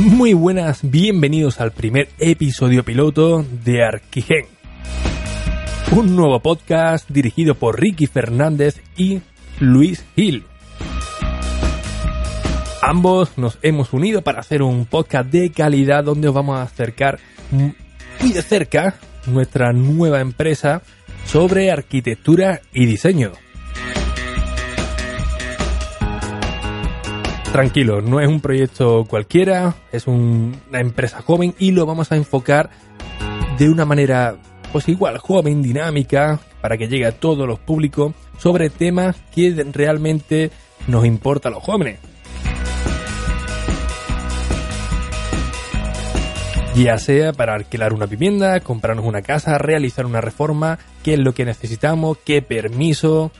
Muy buenas, bienvenidos al primer episodio piloto de Arquigen. Un nuevo podcast dirigido por Ricky Fernández y Luis Gil. Ambos nos hemos unido para hacer un podcast de calidad donde os vamos a acercar muy de cerca nuestra nueva empresa sobre arquitectura y diseño. Tranquilo, no es un proyecto cualquiera, es una empresa joven y lo vamos a enfocar de una manera, pues igual, joven, dinámica, para que llegue a todos los públicos sobre temas que realmente nos importa a los jóvenes. Ya sea para alquilar una vivienda, comprarnos una casa, realizar una reforma, qué es lo que necesitamos, qué permiso,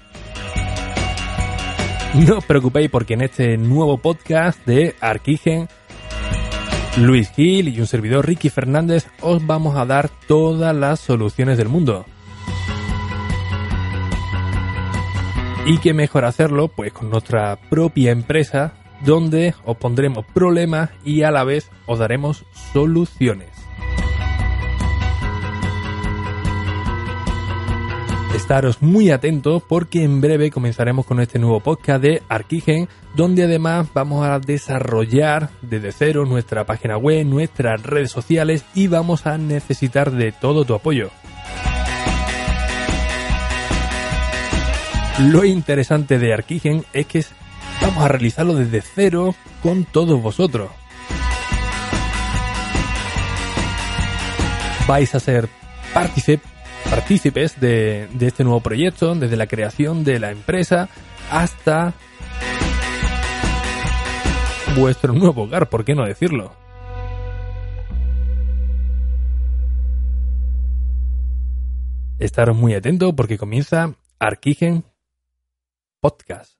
no os preocupéis porque en este nuevo podcast de Arquigen, Luis Gil y un servidor Ricky Fernández os vamos a dar todas las soluciones del mundo. Y qué mejor hacerlo pues con nuestra propia empresa donde os pondremos problemas y a la vez os daremos soluciones. Estaros muy atentos porque en breve comenzaremos con este nuevo podcast de Arquigen, donde además vamos a desarrollar desde cero nuestra página web, nuestras redes sociales y vamos a necesitar de todo tu apoyo. Lo interesante de Arquigen es que vamos a realizarlo desde cero con todos vosotros. Vais a ser partícipes partícipes de, este nuevo proyecto, desde la creación de la empresa hasta vuestro nuevo hogar, ¿por qué no decirlo? Estaros muy atentos porque comienza Arquigen Podcast.